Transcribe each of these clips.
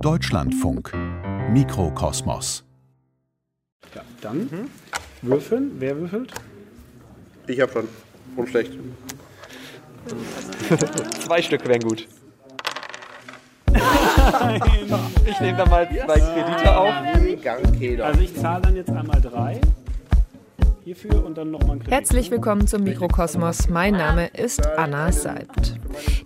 Deutschlandfunk Mikrokosmos Ja, dann würfeln. Wer würfelt? Ich hab schon. Und schlecht. Zwei Stück wären gut. ich nehme da mal zwei Kredite auf. Also ich zahle dann jetzt einmal drei hierfür und dann nochmal. Herzlich willkommen zum Mikrokosmos. Mein Name ist Anna Seibt.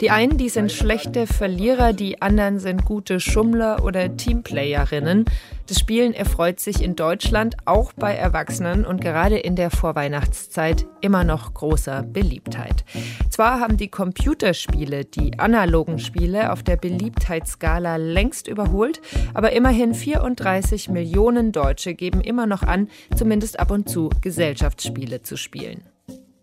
Die einen, die sind schlechte Verlierer, die anderen sind gute Schummler oder Teamplayerinnen. Das Spielen erfreut sich in Deutschland auch bei Erwachsenen und gerade in der Vorweihnachtszeit immer noch großer Beliebtheit. Zwar haben die Computerspiele die analogen Spiele auf der Beliebtheitsskala längst überholt, aber immerhin 34 Millionen Deutsche geben immer noch an, zumindest ab und zu Gesellschaftsspiele zu spielen.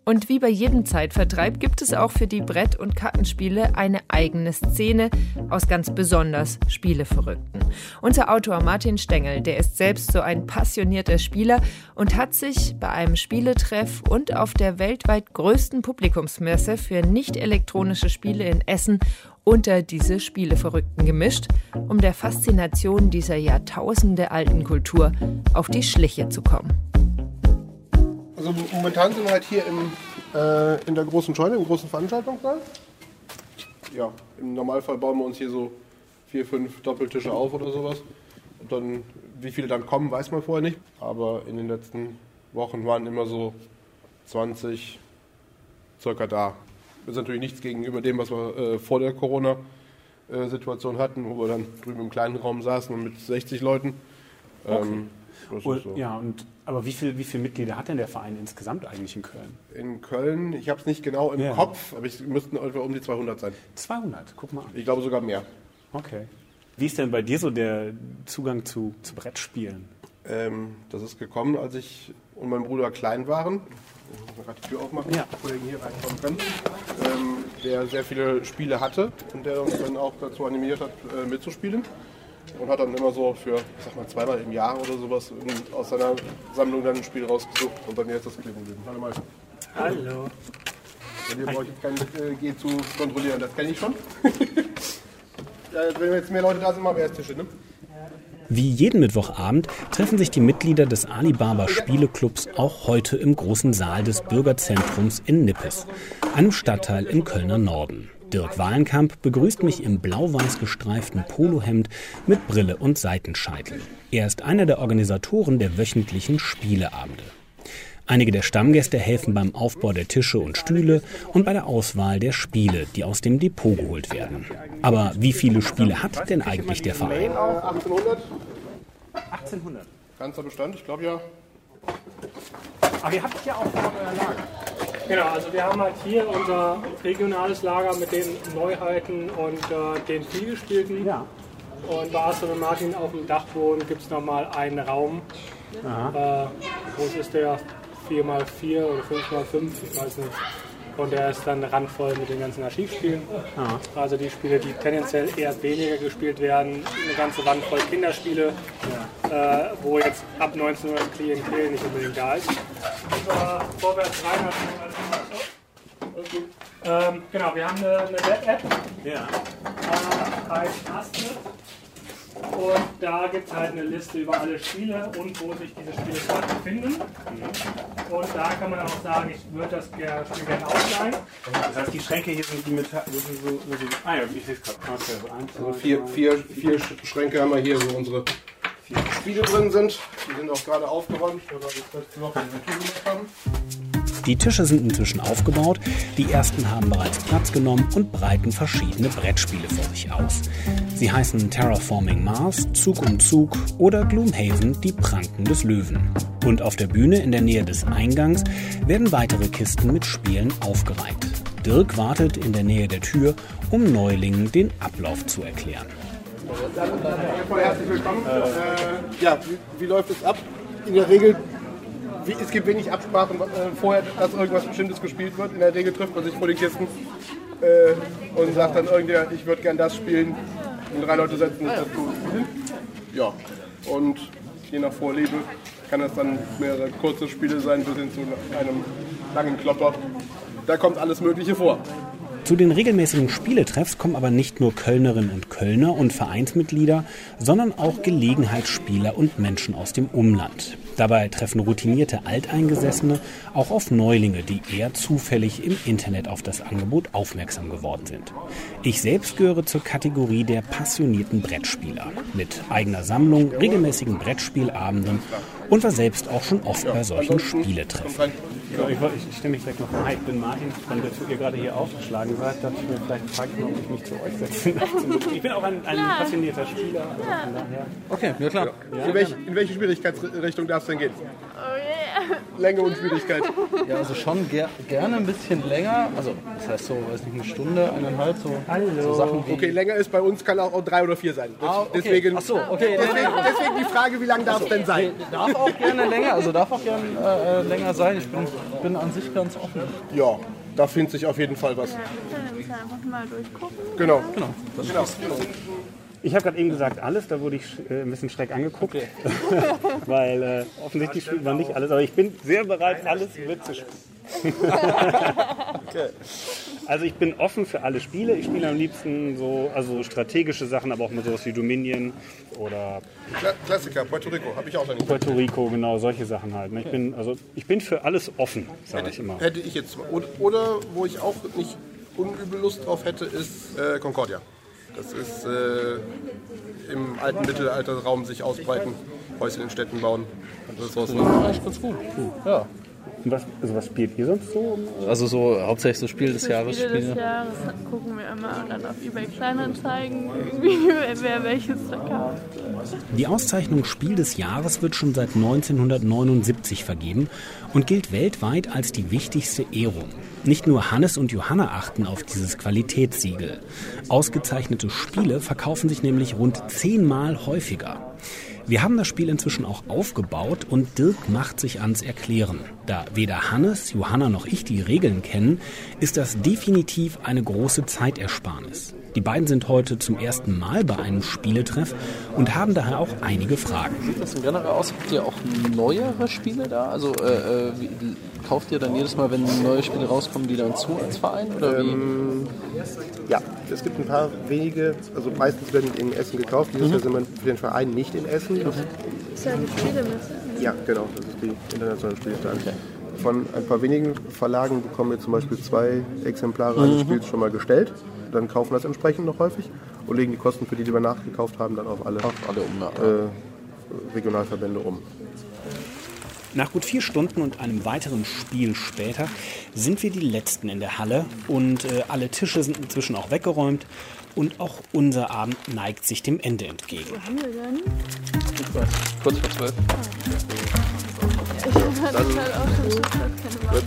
Und wie bei jedem Zeitvertreib gibt es auch für die Brett- und Kartenspiele eine eigene Szene aus ganz besonders Spieleverrückten. Unser Autor Martin Stengel, der ist selbst so ein passionierter Spieler und hat sich bei einem Spieletreff und auf der weltweit größten Publikumsmesse für nicht elektronische Spiele in Essen unter diese Spieleverrückten gemischt, um der Faszination dieser Jahrtausende alten Kultur auf die Schliche zu kommen. Also momentan sind wir halt hier im, äh, in der großen Scheune, im großen Veranstaltungssaal. Ja, im Normalfall bauen wir uns hier so vier, fünf Doppeltische auf oder sowas. Und dann, wie viele dann kommen, weiß man vorher nicht. Aber in den letzten Wochen waren immer so 20 circa da. Das ist natürlich nichts gegenüber dem, was wir äh, vor der Corona-Situation hatten, wo wir dann drüben im kleinen Raum saßen und mit 60 Leuten. Ähm, das ist Und, so. ja, und, aber wie, viel, wie viele Mitglieder hat denn der Verein insgesamt eigentlich in Köln? In Köln, ich habe es nicht genau im Ja. Kopf, aber es müssten etwa um die 200 sein. 200, guck mal an. Ich glaube sogar mehr. Okay. Wie ist denn bei dir so der Zugang zu, zu Brettspielen? Ähm, das ist gekommen, als ich und mein Bruder klein waren. Ich muss mal gerade die Tür aufmachen, Ja. die Kollegen hier reinkommen können. Ähm, der sehr viele Spiele hatte und der uns dann auch dazu animiert hat, äh, mitzuspielen. Und hat dann immer so für, ich sag mal, zweimal im Jahr oder sowas aus seiner Sammlung dann ein Spiel rausgesucht und bei mir ist das kleben geblieben. Hallo mal. Hallo. Bei dir brauche ich jetzt kein äh, G zu kontrollieren, das kenne ich schon. ja, wenn jetzt mehr Leute da sind, machen wir erst Tische, ne? Wie jeden Mittwochabend treffen sich die Mitglieder des Alibaba Spieleclubs auch heute im großen Saal des Bürgerzentrums in Nippes, einem Stadtteil im Kölner Norden. Dirk Wahlenkamp begrüßt mich im blau-weiß gestreiften Polohemd mit Brille und Seitenscheitel. Er ist einer der Organisatoren der wöchentlichen Spieleabende. Einige der Stammgäste helfen beim Aufbau der Tische und Stühle und bei der Auswahl der Spiele, die aus dem Depot geholt werden. Aber wie viele Spiele hat denn eigentlich der Verein? 1800, 1800. ganzer Bestand, ich glaube ja. Aber ihr habt ja auch vor euer Lager. Genau, also wir haben halt hier unser regionales Lager mit den Neuheiten und äh, den vielgespielten. Ja. Und bei Astrid und Martin auf dem Dachboden gibt es nochmal einen Raum. Äh, groß ist der 4x4 oder 5x5, ich weiß nicht. Und der ist dann randvoll mit den ganzen Archivspielen. Also die Spiele, die tendenziell eher weniger gespielt werden. Eine ganze Wand voll Kinderspiele, äh, wo jetzt ab 19 Uhr das Klientel nicht unbedingt da ist. Über vorwärts rein hat ähm, genau, wir haben eine, eine Web-App, Ja. äh, heißt Astrid. Und da gibt es halt eine Liste über alle Spiele und wo sich diese Spiele gerade befinden. Und da kann man auch sagen, ich würde das Spiel gerne ausleihen. Das heißt, die Schränke hier sind die mit. Das sind so, so, ah ja, ich sehe es gerade. Okay, also Also vier, vier, vier Sch- Schränke haben wir hier, wo unsere Spiele drin sind. Die sind auch gerade aufgeräumt, weil wir das letzte Woche eine Tour gemacht haben. Die Tische sind inzwischen aufgebaut, die ersten haben bereits Platz genommen und breiten verschiedene Brettspiele vor sich aus. Sie heißen Terraforming Mars, Zug um Zug oder Gloomhaven, die Pranken des Löwen. Und auf der Bühne in der Nähe des Eingangs werden weitere Kisten mit Spielen aufgereiht. Dirk wartet in der Nähe der Tür, um Neulingen den Ablauf zu erklären. Herzlich willkommen. Äh, ja, wie, wie läuft es ab? In der Regel, es gibt wenig Absprachen äh, vorher, dass irgendwas Bestimmtes gespielt wird. In der Regel trifft man sich vor den Kisten äh, und sagt dann irgendwer, ich würde gern das spielen. Und drei Leute setzen sich dazu hin. Ja, und je nach Vorliebe kann das dann mehrere kurze Spiele sein, bis hin zu einem langen Klopper. Da kommt alles Mögliche vor. Zu den regelmäßigen Spieletreffs kommen aber nicht nur Kölnerinnen und Kölner und Vereinsmitglieder, sondern auch Gelegenheitsspieler und Menschen aus dem Umland. Dabei treffen routinierte Alteingesessene auch auf Neulinge, die eher zufällig im Internet auf das Angebot aufmerksam geworden sind. Ich selbst gehöre zur Kategorie der passionierten Brettspieler mit eigener Sammlung, regelmäßigen Brettspielabenden und war selbst auch schon oft bei solchen Spieletreffen. So, ich, ich stelle mich vielleicht noch Hi, ich bin Martin. Von der ihr gerade hier aufgeschlagen seid, dachte ich mir vielleicht fragt ob ich mich zu euch setzen darf. Ich bin auch ein, ein passionierter Spieler. Also von daher. Okay, ja klar. Ja. In, welche, in welche Schwierigkeitsrichtung darf es denn gehen? Oh yeah. Länge und Schwierigkeit. Ja, also schon ger gerne ein bisschen länger. Also das heißt so, weiß nicht, eine Stunde, eineinhalb, so, so Sachen wie... Okay, länger ist bei uns, kann auch drei oder vier sein. Ah, okay. Deswegen, Ach so, okay. deswegen, deswegen die Frage, wie lang darf es denn sein? Darf auch gerne länger, also darf auch gerne äh, länger sein. Ich bin, bin an sich ganz offen. Ja, da findet sich auf jeden Fall was. Ja, wir können nämlich einfach mal durchgucken. Genau. Genau. genau. Ich habe gerade eben gesagt alles, da wurde ich äh, ein bisschen schräg angeguckt, weil äh, offensichtlich spielt man nicht alles, aber ich bin sehr bereit, alles mitzuspielen. Okay. Also ich bin offen für alle Spiele. Ich spiele am liebsten so also strategische Sachen, aber auch mit sowas wie Dominion oder Kla Klassiker, Puerto Rico, habe ich auch noch nicht. Puerto Rico, genau solche Sachen halt. ne? Ich bin also ich bin für alles offen, sage ich immer. Hätte ich jetzt. Oder, oder wo ich auch nicht unübel Lust drauf hätte, ist äh, Concordia. Das ist äh, im alten Mittelalterraum sich ausbreiten, Häuschen in Städten bauen. Das ist. Eigentlich ganz gut. Ja. Und was, also was spielt ihr sonst so? Also so hauptsächlich so Spiel des Jahres Spiele des. Jahres gucken wir immer dann auf eBay Kleinanzeigen, irgendwie, wer welches verkauft. Die Auszeichnung Spiel des Jahres wird schon seit 1979 vergeben und gilt weltweit als die wichtigste Ehrung. Nicht nur Hannes und Johanna achten auf dieses Qualitätssiegel. Ausgezeichnete Spiele verkaufen sich nämlich rund zehnmal häufiger. Wir haben das Spiel inzwischen auch aufgebaut und Dirk macht sich ans Erklären. Da weder Hannes, Johanna noch ich die Regeln kennen, ist das definitiv eine große Zeitersparnis. Die beiden sind heute zum ersten Mal bei einem Spieletreff und haben daher auch einige Fragen. Sieht das im Generell aus? Habt ihr auch neuere Spiele da? Also äh, äh, kauft ihr dann jedes Mal, wenn neue Spiele rauskommen, die dann zu als Verein? Oder wie? Ähm, ja, es gibt ein paar wenige, also meistens werden die in Essen gekauft. Dieses Jahr sind wir für den Verein nicht in Essen. Das, ist ja die Spielemesse. ja, genau, das ist die internationale Spielstand. Von ein paar wenigen Verlagen bekommen wir zum Beispiel zwei Exemplare eines Spiels schon mal gestellt. Dann kaufen wir das entsprechend noch häufig und legen die Kosten, für die, die wir nachgekauft haben, dann auf alle, Alle um, ja. äh, Regionalverbände um. Nach gut vier Stunden und einem weiteren Spiel später sind wir die Letzten in der Halle und äh, alle Tische sind inzwischen auch weggeräumt und auch unser Abend neigt sich dem Ende entgegen. Haben wir denn? Kurz vor zwölf. Ich das halt auch schon keine Wahl.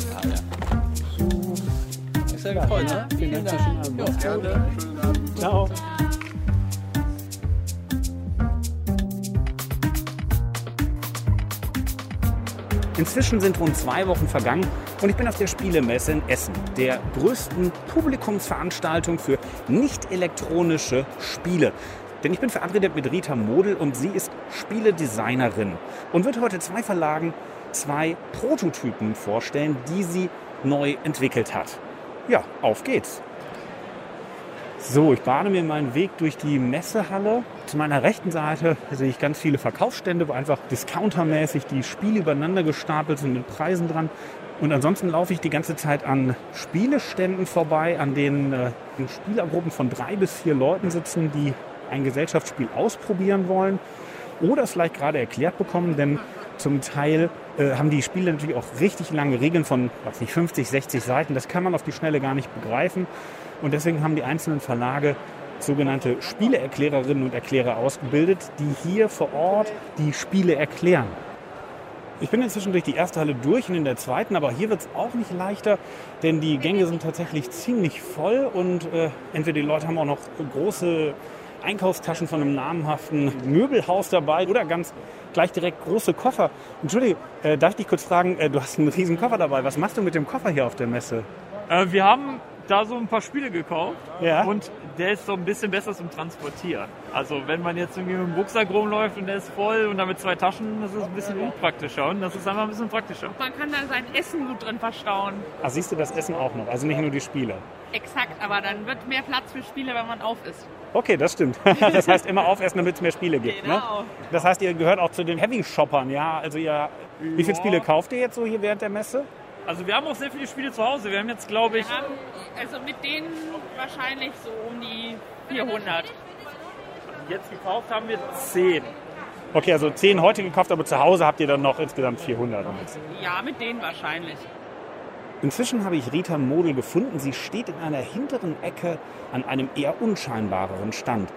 Sehr gefreut, ne? Vielen Dank. Schönen Abend. Ciao. Inzwischen sind rund zwei Wochen vergangen und ich bin auf der Spielemesse in Essen, der größten Publikumsveranstaltung für nicht elektronische Spiele. Denn ich bin verabredet mit Rita Model und sie ist Spieledesignerin und wird heute zwei Verlagen zwei Prototypen vorstellen, die sie neu entwickelt hat. Ja, auf geht's. So, ich bahne mir meinen Weg durch die Messehalle. Zu meiner rechten Seite sehe ich ganz viele Verkaufsstände, wo einfach discountermäßig die Spiele übereinander gestapelt sind mit Preisen dran. Und ansonsten laufe ich die ganze Zeit an Spieleständen vorbei, an denen äh, Spielergruppen von drei bis vier Leuten sitzen, die ein Gesellschaftsspiel ausprobieren wollen oder es vielleicht gerade erklärt bekommen, denn zum Teil äh, haben die Spiele natürlich auch richtig lange Regeln von weiß nicht, 50, 60 Seiten. Das kann man auf die Schnelle gar nicht begreifen. Und deswegen haben die einzelnen Verlage sogenannte Spieleerklärerinnen und Erklärer ausgebildet, die hier vor Ort die Spiele erklären. Ich bin inzwischen durch die erste Halle durch und in der zweiten, aber hier wird es auch nicht leichter, denn die Gänge sind tatsächlich ziemlich voll und äh, entweder die Leute haben auch noch große Einkaufstaschen von einem namhaften Möbelhaus dabei oder ganz gleich direkt große Koffer. Entschuldige, äh, darf ich dich kurz fragen, äh, du hast einen riesen Koffer dabei. Was machst du mit dem Koffer hier auf der Messe? Äh, wir haben da so ein paar Spiele gekauft Ja. und der ist so ein bisschen besser zum Transportieren. Also wenn man jetzt irgendwie mit dem Rucksack rumläuft und der ist voll und damit zwei Taschen, das ist ein bisschen unpraktischer und das ist einfach ein bisschen praktischer. Man kann da sein Essen gut drin verstauen. Ah, siehst du das Essen auch noch? Also nicht nur die Spiele. Exakt, aber dann wird mehr Platz für Spiele, wenn man auf ist. Okay, das stimmt. Das heißt immer aufessen, damit es mehr Spiele gibt. Ne? Genau. Das heißt, ihr gehört auch zu den Heavy-Shoppern, ja? Also ihr, wie viele Ja. Spiele kauft ihr jetzt so hier während der Messe? Also wir haben auch sehr viele Spiele zu Hause. Wir haben jetzt, glaube ich, Wir haben also mit denen wahrscheinlich so um die 400. jetzt gekauft haben wir zehn. Okay, also 10 heute gekauft, aber zu Hause habt ihr dann noch insgesamt 400. Ja, mit denen wahrscheinlich. Inzwischen habe ich Rita Model gefunden. Sie steht in einer hinteren Ecke an einem eher unscheinbareren Stand.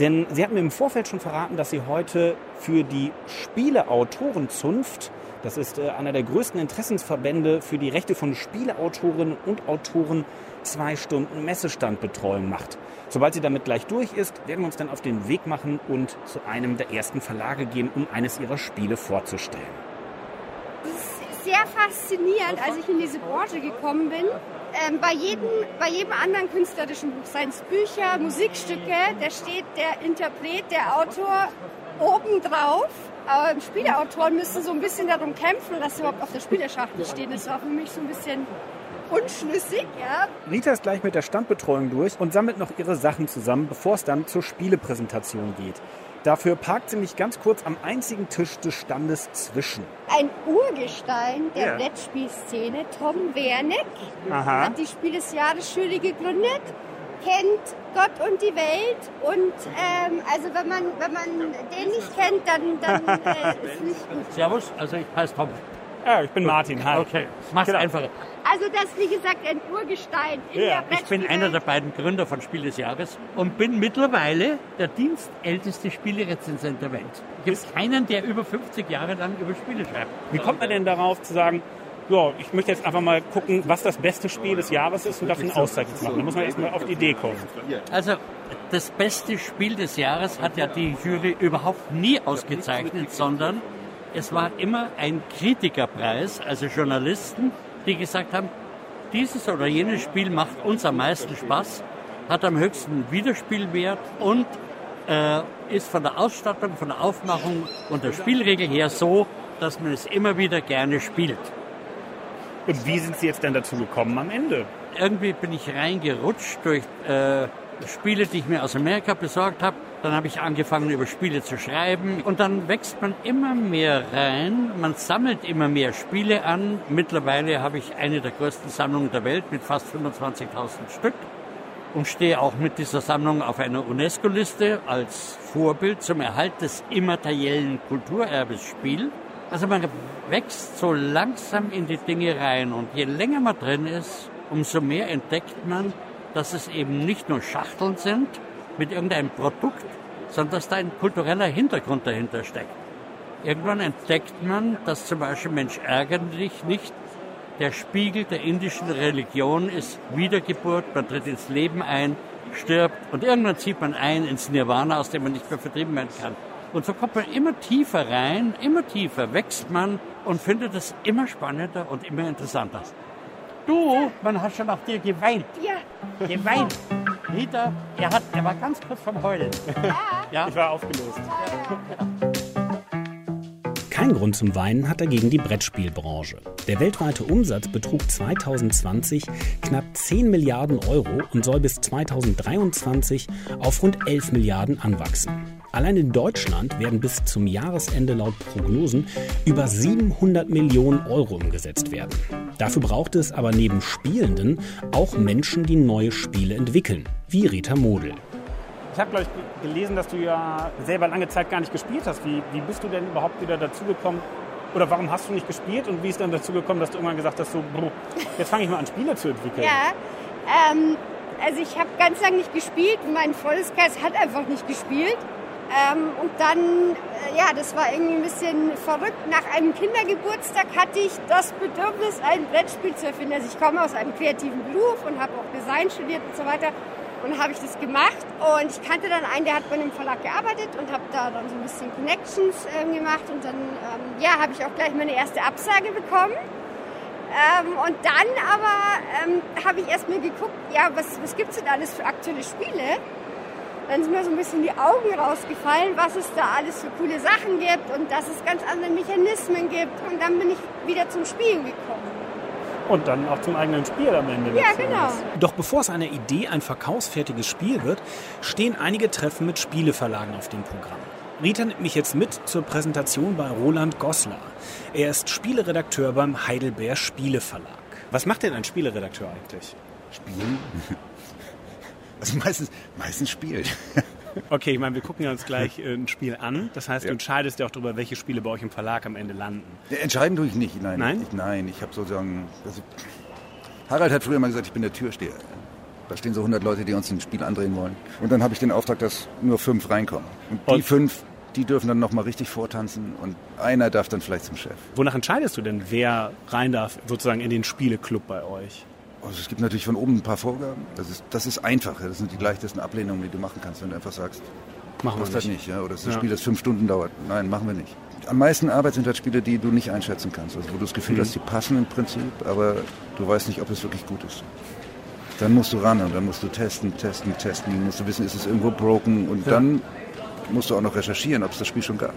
Denn sie hat mir im Vorfeld schon verraten, dass sie heute für die Spieleautorenzunft, das ist äh, einer der größten Interessensverbände für die Rechte von Spieleautorinnen und Autoren, zwei Stunden Messestandbetreuung macht. Sobald sie damit gleich durch ist, werden wir uns dann auf den Weg machen und zu einem der ersten Verlage gehen, um eines ihrer Spiele vorzustellen. sehr faszinierend, als ich in diese Branche gekommen bin. Ähm, bei, jedem, bei jedem anderen künstlerischen Buch, seien es Bücher, Musikstücke, da steht der Interpret, der Autor obendrauf. Aber Spieleautoren müssen so ein bisschen darum kämpfen, dass sie überhaupt auf der Spieleschachtel stehen. Das war für mich so ein bisschen unschlüssig. Ja. Rita ist gleich mit der Standbetreuung durch und sammelt noch ihre Sachen zusammen, bevor es dann zur Spielepräsentation geht. Dafür parkt sie mich ganz kurz am einzigen Tisch des Standes zwischen. Ein Urgestein der Ja. Brettspielszene, Tom Wernick, Aha. hat die Spiel des Jahres Jury gegründet, kennt Gott und die Welt und ähm, also wenn man, wenn man den nicht kennt, dann, dann äh, ist nicht gut. Servus, also ich heiße Tom. Ja, ich bin Martin. Hi. Okay, mach's Genau. einfacher. Also das ist wie gesagt ein Urgestein in der Ich bin einer der beiden Gründer von Spiel des Jahres und bin mittlerweile der dienstälteste Spielerezensent der Welt. Es gibt keinen, der über 50 Jahre lang über Spiele schreibt. Wie kommt man denn darauf zu sagen, ja, ich möchte jetzt einfach mal gucken, was das beste Spiel des Jahres ist und dafür eine Auszeichnung machen? Da muss man erstmal auf die Idee kommen. Also das beste Spiel des Jahres hat ja die Jury überhaupt nie ausgezeichnet, sondern es war immer ein Kritikerpreis, also Journalisten, die gesagt haben, dieses oder jenes Spiel macht uns am meisten Spaß, hat am höchsten Wiederspielwert und äh, ist von der Ausstattung, von der Aufmachung und der Spielregel her so, dass man es immer wieder gerne spielt. Und wie sind Sie jetzt denn dazu gekommen am Ende? Irgendwie bin ich reingerutscht durch äh, Spiele, die ich mir aus Amerika besorgt habe. Dann habe ich angefangen, über Spiele zu schreiben. Und dann wächst man immer mehr rein. Man sammelt immer mehr Spiele an. Mittlerweile habe ich eine der größten Sammlungen der Welt mit fast 25.000 Stück. Und stehe auch mit dieser Sammlung auf einer UNESCO-Liste als Vorbild zum Erhalt des immateriellen Kulturerbes Spiel. Also man wächst so langsam in die Dinge rein. Und je länger man drin ist, umso mehr entdeckt man, dass es eben nicht nur Schachteln sind mit irgendeinem Produkt, sondern dass da ein kultureller Hintergrund dahinter steckt. Irgendwann entdeckt man, dass zum Beispiel Mensch ärgerlich nicht der Spiegel der indischen Religion ist Wiedergeburt, man tritt ins Leben ein, stirbt und irgendwann zieht man ein ins Nirvana, aus dem man nicht mehr vertrieben werden kann. Und so kommt man immer tiefer rein, immer tiefer wächst man und findet es immer spannender und immer interessanter. Du, man hat schon nach dir geweint. Ja. Geweint. Rita, er, hat, er war ganz kurz vom Heulen. Ja. Ich war aufgelöst. Kein Grund zum Weinen hat dagegen die Brettspielbranche. Der weltweite Umsatz betrug 2020 knapp 10 Milliarden Euro und soll bis 2023 auf rund 11 Milliarden anwachsen. Allein in Deutschland werden bis zum Jahresende laut Prognosen über 700 Millionen Euro umgesetzt werden. Dafür braucht es aber neben Spielenden auch Menschen, die neue Spiele entwickeln, wie Rita Model. Ich habe, glaube ich, gelesen, dass du ja selber lange Zeit gar nicht gespielt hast. Wie, wie bist du denn überhaupt wieder dazugekommen? Oder warum hast du nicht gespielt und wie ist dann dazu gekommen, dass du irgendwann gesagt hast, so, brr, jetzt fange ich mal an, Spiele zu entwickeln? Ja, ähm, also ich habe ganz lange nicht gespielt. Mein Freundeskreis hat einfach nicht gespielt. Ähm, und dann, äh, ja, das war irgendwie ein bisschen verrückt. Nach einem Kindergeburtstag hatte ich das Bedürfnis, ein Brettspiel zu erfinden. Also ich komme aus einem kreativen Beruf und habe auch Design studiert und so weiter. Und habe ich das gemacht. Und ich kannte dann einen, der hat bei einem Verlag gearbeitet und habe da dann so ein bisschen Connections ähm, gemacht. Und dann, ähm, ja, habe ich auch gleich meine erste Absage bekommen. Ähm, und dann aber ähm, habe ich erst mal geguckt, ja, was, was gibt es denn alles für aktuelle Spiele? Dann sind mir so ein bisschen die Augen rausgefallen, was es da alles für coole Sachen gibt und dass es ganz andere Mechanismen gibt. Und dann bin ich wieder zum Spielen gekommen. Und dann auch zum eigenen Spiel am Ende. Ja, genau. Doch bevor es einer Idee ein verkaufsfertiges Spiel wird, stehen einige Treffen mit Spieleverlagen auf dem Programm. Rita nimmt mich jetzt mit zur Präsentation bei Roland Goslar. Er ist Spieleredakteur beim Heidelberg Spieleverlag. Was macht denn ein Spieleredakteur eigentlich? Spielen? Also meistens, meistens spielt. Okay, ich meine, wir gucken uns gleich äh, ein Spiel an. Das heißt, Ja. du entscheidest ja auch darüber, welche Spiele bei euch im Verlag am Ende landen. Ja, Entscheiden tue ich nicht. Nein, Nein? Ich, nein, ich habe sozusagen. Also, Harald hat früher mal gesagt, ich bin der Türsteher. Da stehen so 100 Leute, die uns ein Spiel andrehen wollen. Und dann habe ich den Auftrag, dass nur fünf reinkommen. Und die Und- fünf, die dürfen dann nochmal richtig vortanzen und einer darf dann vielleicht zum Chef. Wonach entscheidest du denn, wer rein darf, sozusagen in den Spieleclub bei euch? Also es gibt natürlich von oben ein paar Vorgaben. Das ist, das ist einfach. Das sind die leichtesten Ablehnungen, die du machen kannst, wenn du einfach sagst, Machen wir machst das nicht. nicht. Ja? Oder dass das Ja. Spiel, das fünf Stunden dauert. Nein, machen wir nicht. Am meisten Arbeit sind halt Spiele, die du nicht einschätzen kannst. Also wo du das Gefühl Mhm. hast, die passen im Prinzip, aber du weißt nicht, ob es wirklich gut ist. Dann musst du ran und dann musst du testen, testen, testen. Musst du wissen, ist es irgendwo broken und Ja. dann musst du auch noch recherchieren, ob es das Spiel schon gab.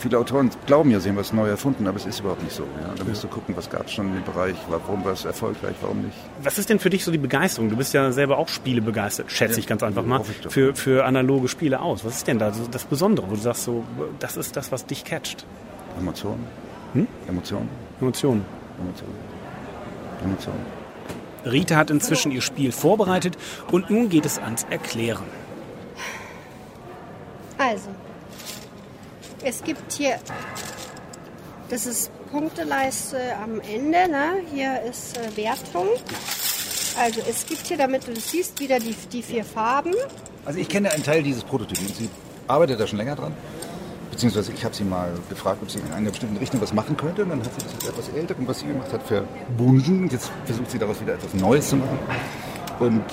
Viele Autoren glauben ja, sie haben was neu erfunden, aber es ist überhaupt nicht so. Ja? Da musst du gucken, was gab es schon dem Bereich, warum war es erfolgreich, warum nicht. Was ist denn für dich so die Begeisterung? Du bist ja selber auch Spiele begeistert, schätze Ja, ich ganz einfach mal, für, für analoge Spiele aus. Was ist denn da so das Besondere, wo du sagst, so, das ist das, was dich catcht? Emotionen. Hm? Emotionen. Emotionen. Emotionen. Emotionen. Rita hat inzwischen ihr Spiel vorbereitet und nun geht es ans Erklären. Also, es gibt hier, das ist Punkteleiste am Ende, ne? hier ist äh, Wertung. Also es gibt hier, damit du das siehst, wieder die, die vier Farben. Also ich kenne einen Teil dieses Prototypen sie arbeitet da schon länger dran. Beziehungsweise ich habe sie mal gefragt, ob sie in einer bestimmten Richtung was machen könnte. Und dann hat sie das etwas älter und was sie gemacht hat, verbunden. Jetzt versucht sie daraus wieder etwas Neues zu machen. Und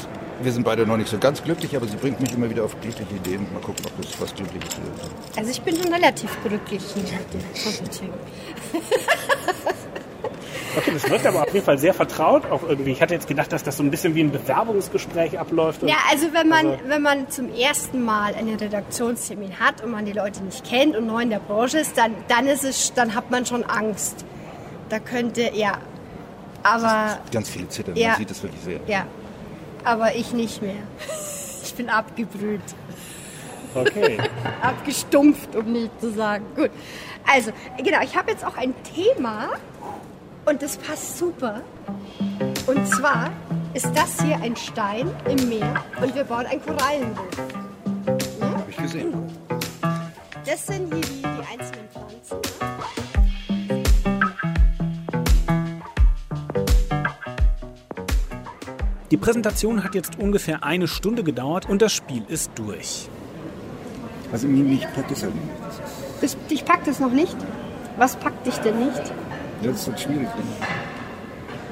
wir sind beide noch nicht so ganz glücklich, aber sie bringt mich immer wieder auf glückliche Ideen. Mal gucken, ob das was Glückliches wird. Also ich bin schon relativ glücklich. Okay, das wirkt aber auf jeden Fall sehr vertraut auch irgendwie. Ich hatte jetzt gedacht, dass das so ein bisschen wie ein Bewerbungsgespräch abläuft. Ja, also wenn man, Also- wenn man zum ersten Mal einen Redaktionstermin hat und man die Leute nicht kennt und neu in der Branche ist, dann, dann ist es, dann hat man schon Angst. Da könnte, ja. Aber, Ganz viele zittern, Ja. man sieht es wirklich sehr. ja. Aber ich nicht mehr. Ich bin abgebrüht. Okay. Abgestumpft, um nicht zu sagen. Gut. Also, genau, ich habe jetzt auch ein Thema und das passt super. Und zwar ist das hier ein Stein im Meer und wir bauen ein Korallenriff. Habe ich gesehen. Das sind hier die, die einzelnen Pflanzen. Die Präsentation hat jetzt ungefähr eine Stunde gedauert und das Spiel ist durch. Also mich packt es halt nicht. Das, dich packt es noch nicht? Was packt dich denn nicht? Das ist halt schwierig.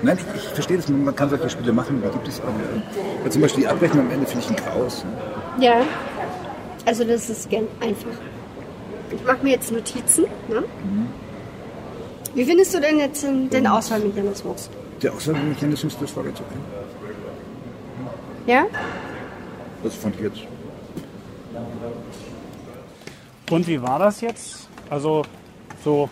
Nein, ich, ich verstehe das, man kann solche Spiele machen, da gibt es auch. Ja, zum Beispiel die Abrechnung am Ende finde ich ein Graus. Ne? Ja. Also das ist ganz einfach. Ich mache mir jetzt Notizen. Ne? Wie findest du denn jetzt den, den Auswahlmechanismus? Der Auswahlmechanismus, das war ganz okay. Ja? Das fand ich jetzt. Und wie war das jetzt? Also so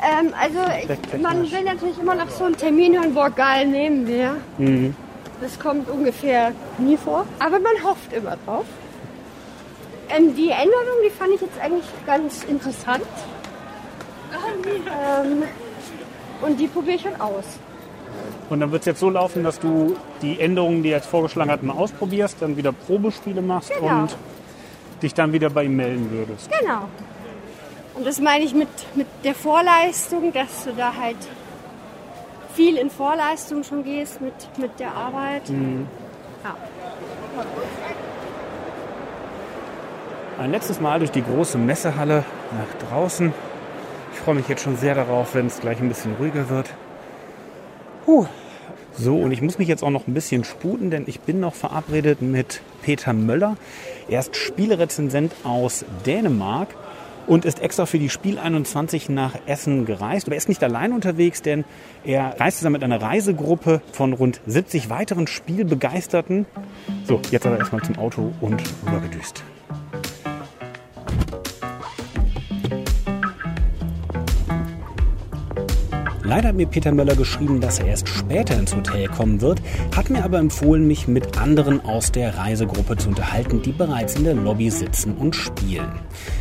Ähm, also ich, man will natürlich immer noch so einen Termin hören, boah geil, nehmen wir. Mhm. Das kommt ungefähr nie vor. Aber man hofft immer drauf. Ähm, die Änderung, die fand ich jetzt eigentlich ganz interessant. Ähm, und die probiere ich schon aus. Und dann wird es jetzt so laufen, dass du die Änderungen, die er jetzt vorgeschlagen hat, mal ausprobierst, dann wieder Probespiele machst Genau. und dich dann wieder bei ihm melden würdest. Genau. Und das meine ich mit, mit der Vorleistung, dass du da halt viel in Vorleistung schon gehst mit, mit der Arbeit. Mhm. Ja. Ein letztes Mal durch die große Messehalle nach draußen. Ich freue mich jetzt schon sehr darauf, wenn es gleich ein bisschen ruhiger wird. Puh. So, und ich muss mich jetzt auch noch ein bisschen sputen, denn ich bin noch verabredet mit Peter Möller. Er ist Spielerezensent aus Dänemark und ist extra für die Spiel 21 nach Essen gereist. Aber er ist nicht allein unterwegs, denn er reist zusammen mit einer Reisegruppe von rund 70 weiteren Spielbegeisterten. So, jetzt aber erstmal zum Auto und rübergedüst. Leider hat mir Peter Möller geschrieben, dass er erst später ins Hotel kommen wird, hat mir aber empfohlen, mich mit anderen aus der Reisegruppe zu unterhalten, die bereits in der Lobby sitzen und spielen.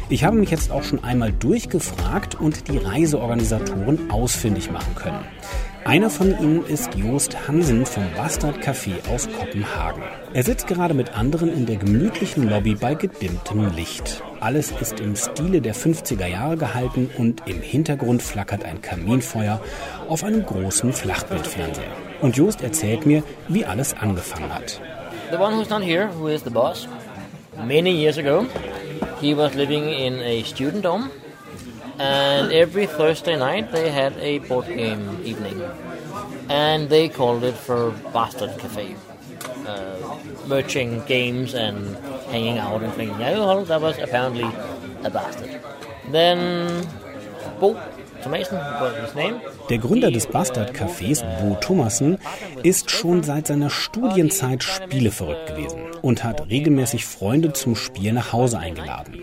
Ich habe mich jetzt auch schon einmal durchgefragt und die Reiseorganisatoren ausfindig machen können. Einer von ihnen ist Joost Hansen vom Bastard Café aus Kopenhagen. Er sitzt gerade mit anderen in der gemütlichen Lobby bei gedimmtem Licht. Alles ist im Stile der 50er Jahre gehalten und im Hintergrund flackert ein Kaminfeuer auf einem großen Flachbildfernseher. Und Joost erzählt mir, wie alles angefangen hat. The one who's not here, who is the boss, many years ago, he was living in a student dome and every Thursday night they had a board game evening, and they called it for Bastard Cafe, uh, merching games and hanging out and playing alcohol. That was apparently a bastard. Then Bo Der Gründer des Bastard Cafés, Bo Thomassen, ist schon seit seiner Studienzeit spieleverrückt gewesen und hat regelmäßig Freunde zum Spiel nach Hause eingeladen.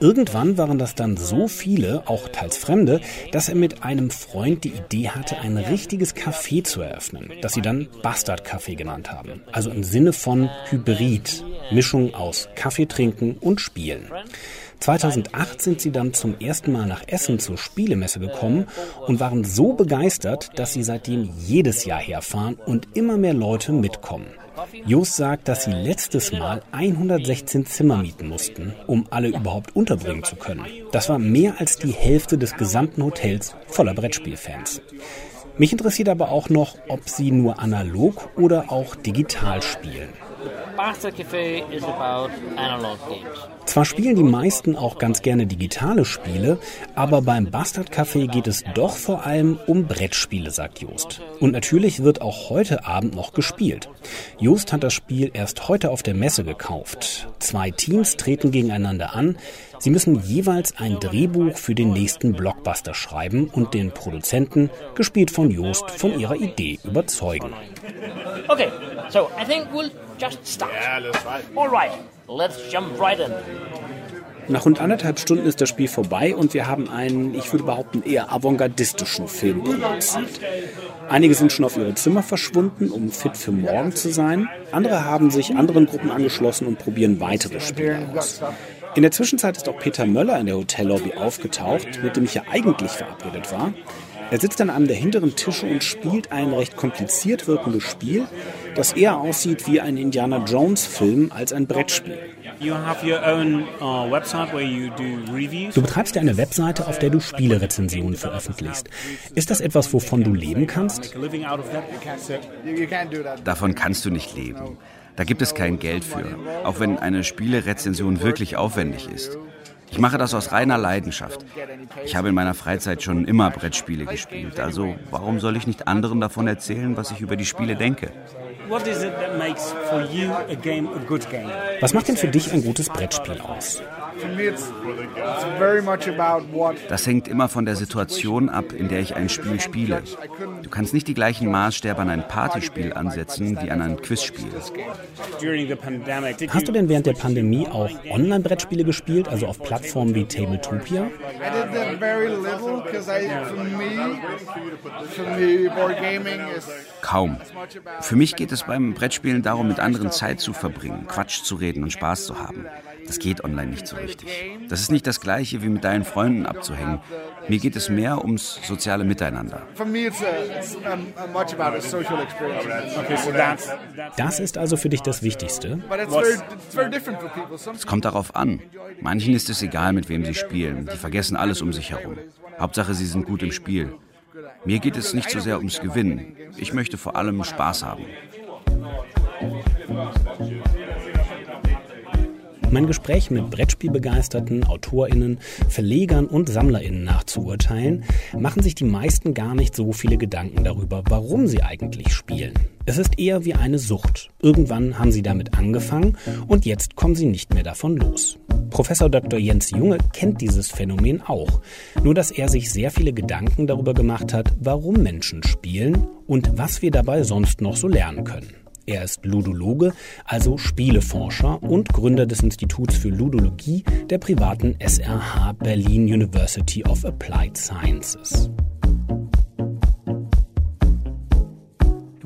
Irgendwann waren das dann so viele, auch teils Fremde, dass er mit einem Freund die Idee hatte, ein richtiges Café zu eröffnen, das sie dann Bastard Café genannt haben. Also im Sinne von Hybrid, Mischung aus Kaffee trinken und Spielen. 2008 sind sie dann zum ersten Mal nach Essen zur Spielemesse gekommen und waren so begeistert, dass sie seitdem jedes Jahr herfahren und immer mehr Leute mitkommen. Jos sagt, dass sie letztes Mal 116 Zimmer mieten mussten, um alle überhaupt unterbringen zu können. Das war mehr als die Hälfte des gesamten Hotels voller Brettspielfans. Mich interessiert aber auch noch, ob sie nur analog oder auch digital spielen. Bastard Cafe is about analog games. Zwar spielen die meisten auch ganz gerne digitale Spiele, aber beim Bastard Café geht es doch vor allem um Brettspiele, sagt Joost. Und natürlich wird auch heute Abend noch gespielt. Joost hat das Spiel erst heute auf der Messe gekauft. Zwei Teams treten gegeneinander an. Sie müssen jeweils ein Drehbuch für den nächsten Blockbuster schreiben und den Produzenten, gespielt von Joost, von ihrer Idee überzeugen. Okay, so I think we'll just start. Yeah, that's right. All right, let's jump right in. Nach rund anderthalb Stunden ist das Spiel vorbei und wir haben einen, ich würde behaupten, eher avantgardistischen Film produziert. Einige sind schon auf ihre Zimmer verschwunden, um fit für morgen zu sein. Andere haben sich anderen Gruppen angeschlossen und probieren weitere Spiele aus. In der Zwischenzeit ist auch Peter Möller in der Hotellobby aufgetaucht, mit dem ich ja eigentlich verabredet war. Er sitzt an einem der hinteren Tische und spielt ein recht kompliziert wirkendes Spiel, das eher aussieht wie ein Indiana Jones Film als ein Brettspiel. Uh, du betreibst ja eine Webseite, auf der du Spielerezensionen veröffentlichst. Ist das etwas, wovon du leben kannst? Davon kannst du nicht leben. Da gibt es kein Geld für, auch wenn eine Spielerezension wirklich aufwendig ist. Ich mache das aus reiner Leidenschaft. Ich habe in meiner Freizeit schon immer Brettspiele gespielt, also warum soll ich nicht anderen davon erzählen, was ich über die Spiele denke? Was macht denn für dich ein gutes Brettspiel aus? Das hängt immer von der Situation ab, in der ich ein Spiel spiele. Du kannst nicht die gleichen Maßstäbe an ein Partyspiel ansetzen wie an ein Quizspiel. Hast du denn während der Pandemie auch Online-Brettspiele gespielt, also auf Plattformen wie Tabletopia? Kaum. Für mich geht es beim Brettspielen darum, mit anderen Zeit zu verbringen, Quatsch zu reden und Spaß zu haben. Das geht online nicht so richtig. Das ist nicht das gleiche wie mit deinen Freunden abzuhängen. Mir geht es mehr ums soziale Miteinander. Das ist also für dich das Wichtigste? Es kommt darauf an. Manchen ist es egal, mit wem sie spielen. Die vergessen alles um sich herum. Hauptsache, sie sind gut im Spiel. Mir geht es nicht so sehr ums Gewinnen. Ich möchte vor allem Spaß haben. Um ein Gespräch mit Brettspielbegeisterten, AutorInnen, Verlegern und SammlerInnen nachzuurteilen, machen sich die meisten gar nicht so viele Gedanken darüber, warum sie eigentlich spielen. Es ist eher wie eine Sucht. Irgendwann haben sie damit angefangen und jetzt kommen sie nicht mehr davon los. Professor Dr. Jens Junge kennt dieses Phänomen auch, nur dass er sich sehr viele Gedanken darüber gemacht hat, warum Menschen spielen und was wir dabei sonst noch so lernen können. Er ist Ludologe, also Spieleforscher und Gründer des Instituts für Ludologie der privaten SRH Berlin University of Applied Sciences.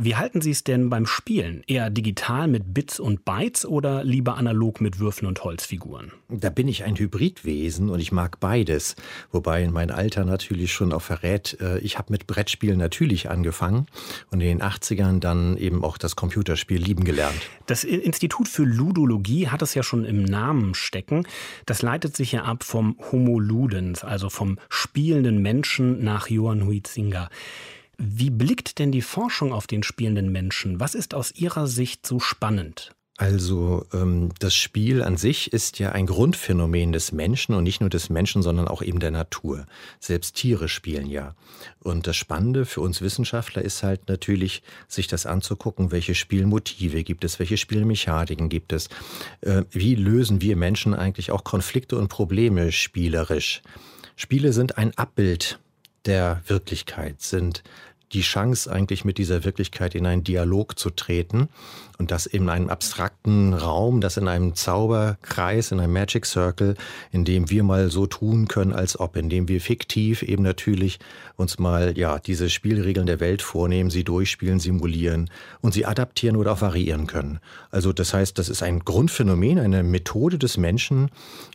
Wie halten Sie es denn beim Spielen? Eher digital mit Bits und Bytes oder lieber analog mit Würfeln und Holzfiguren? Da bin ich ein Hybridwesen und ich mag beides. Wobei mein Alter natürlich schon auch verrät, äh, ich habe mit Brettspielen natürlich angefangen und in den 80ern dann eben auch das Computerspiel lieben gelernt. Das Institut für Ludologie hat es ja schon im Namen stecken. Das leitet sich ja ab vom Homo Ludens, also vom spielenden Menschen nach Johann Huizinga. Wie blickt denn die Forschung auf den spielenden Menschen? Was ist aus Ihrer Sicht so spannend? Also ähm, das Spiel an sich ist ja ein Grundphänomen des Menschen und nicht nur des Menschen, sondern auch eben der Natur. Selbst Tiere spielen ja. Und das Spannende für uns Wissenschaftler ist halt natürlich, sich das anzugucken, welche Spielmotive gibt es, welche Spielmechaniken gibt es, äh, wie lösen wir Menschen eigentlich auch Konflikte und Probleme spielerisch. Spiele sind ein Abbild der Wirklichkeit, sind die Chance, eigentlich mit dieser Wirklichkeit in einen Dialog zu treten und das in einem abstrakten Raum, das in einem Zauberkreis, in einem Magic Circle, in dem wir mal so tun können, als ob, in dem wir fiktiv eben natürlich uns mal, ja, diese Spielregeln der Welt vornehmen, sie durchspielen, simulieren und sie adaptieren oder auch variieren können. Also das heißt, das ist ein Grundphänomen, eine Methode des Menschen,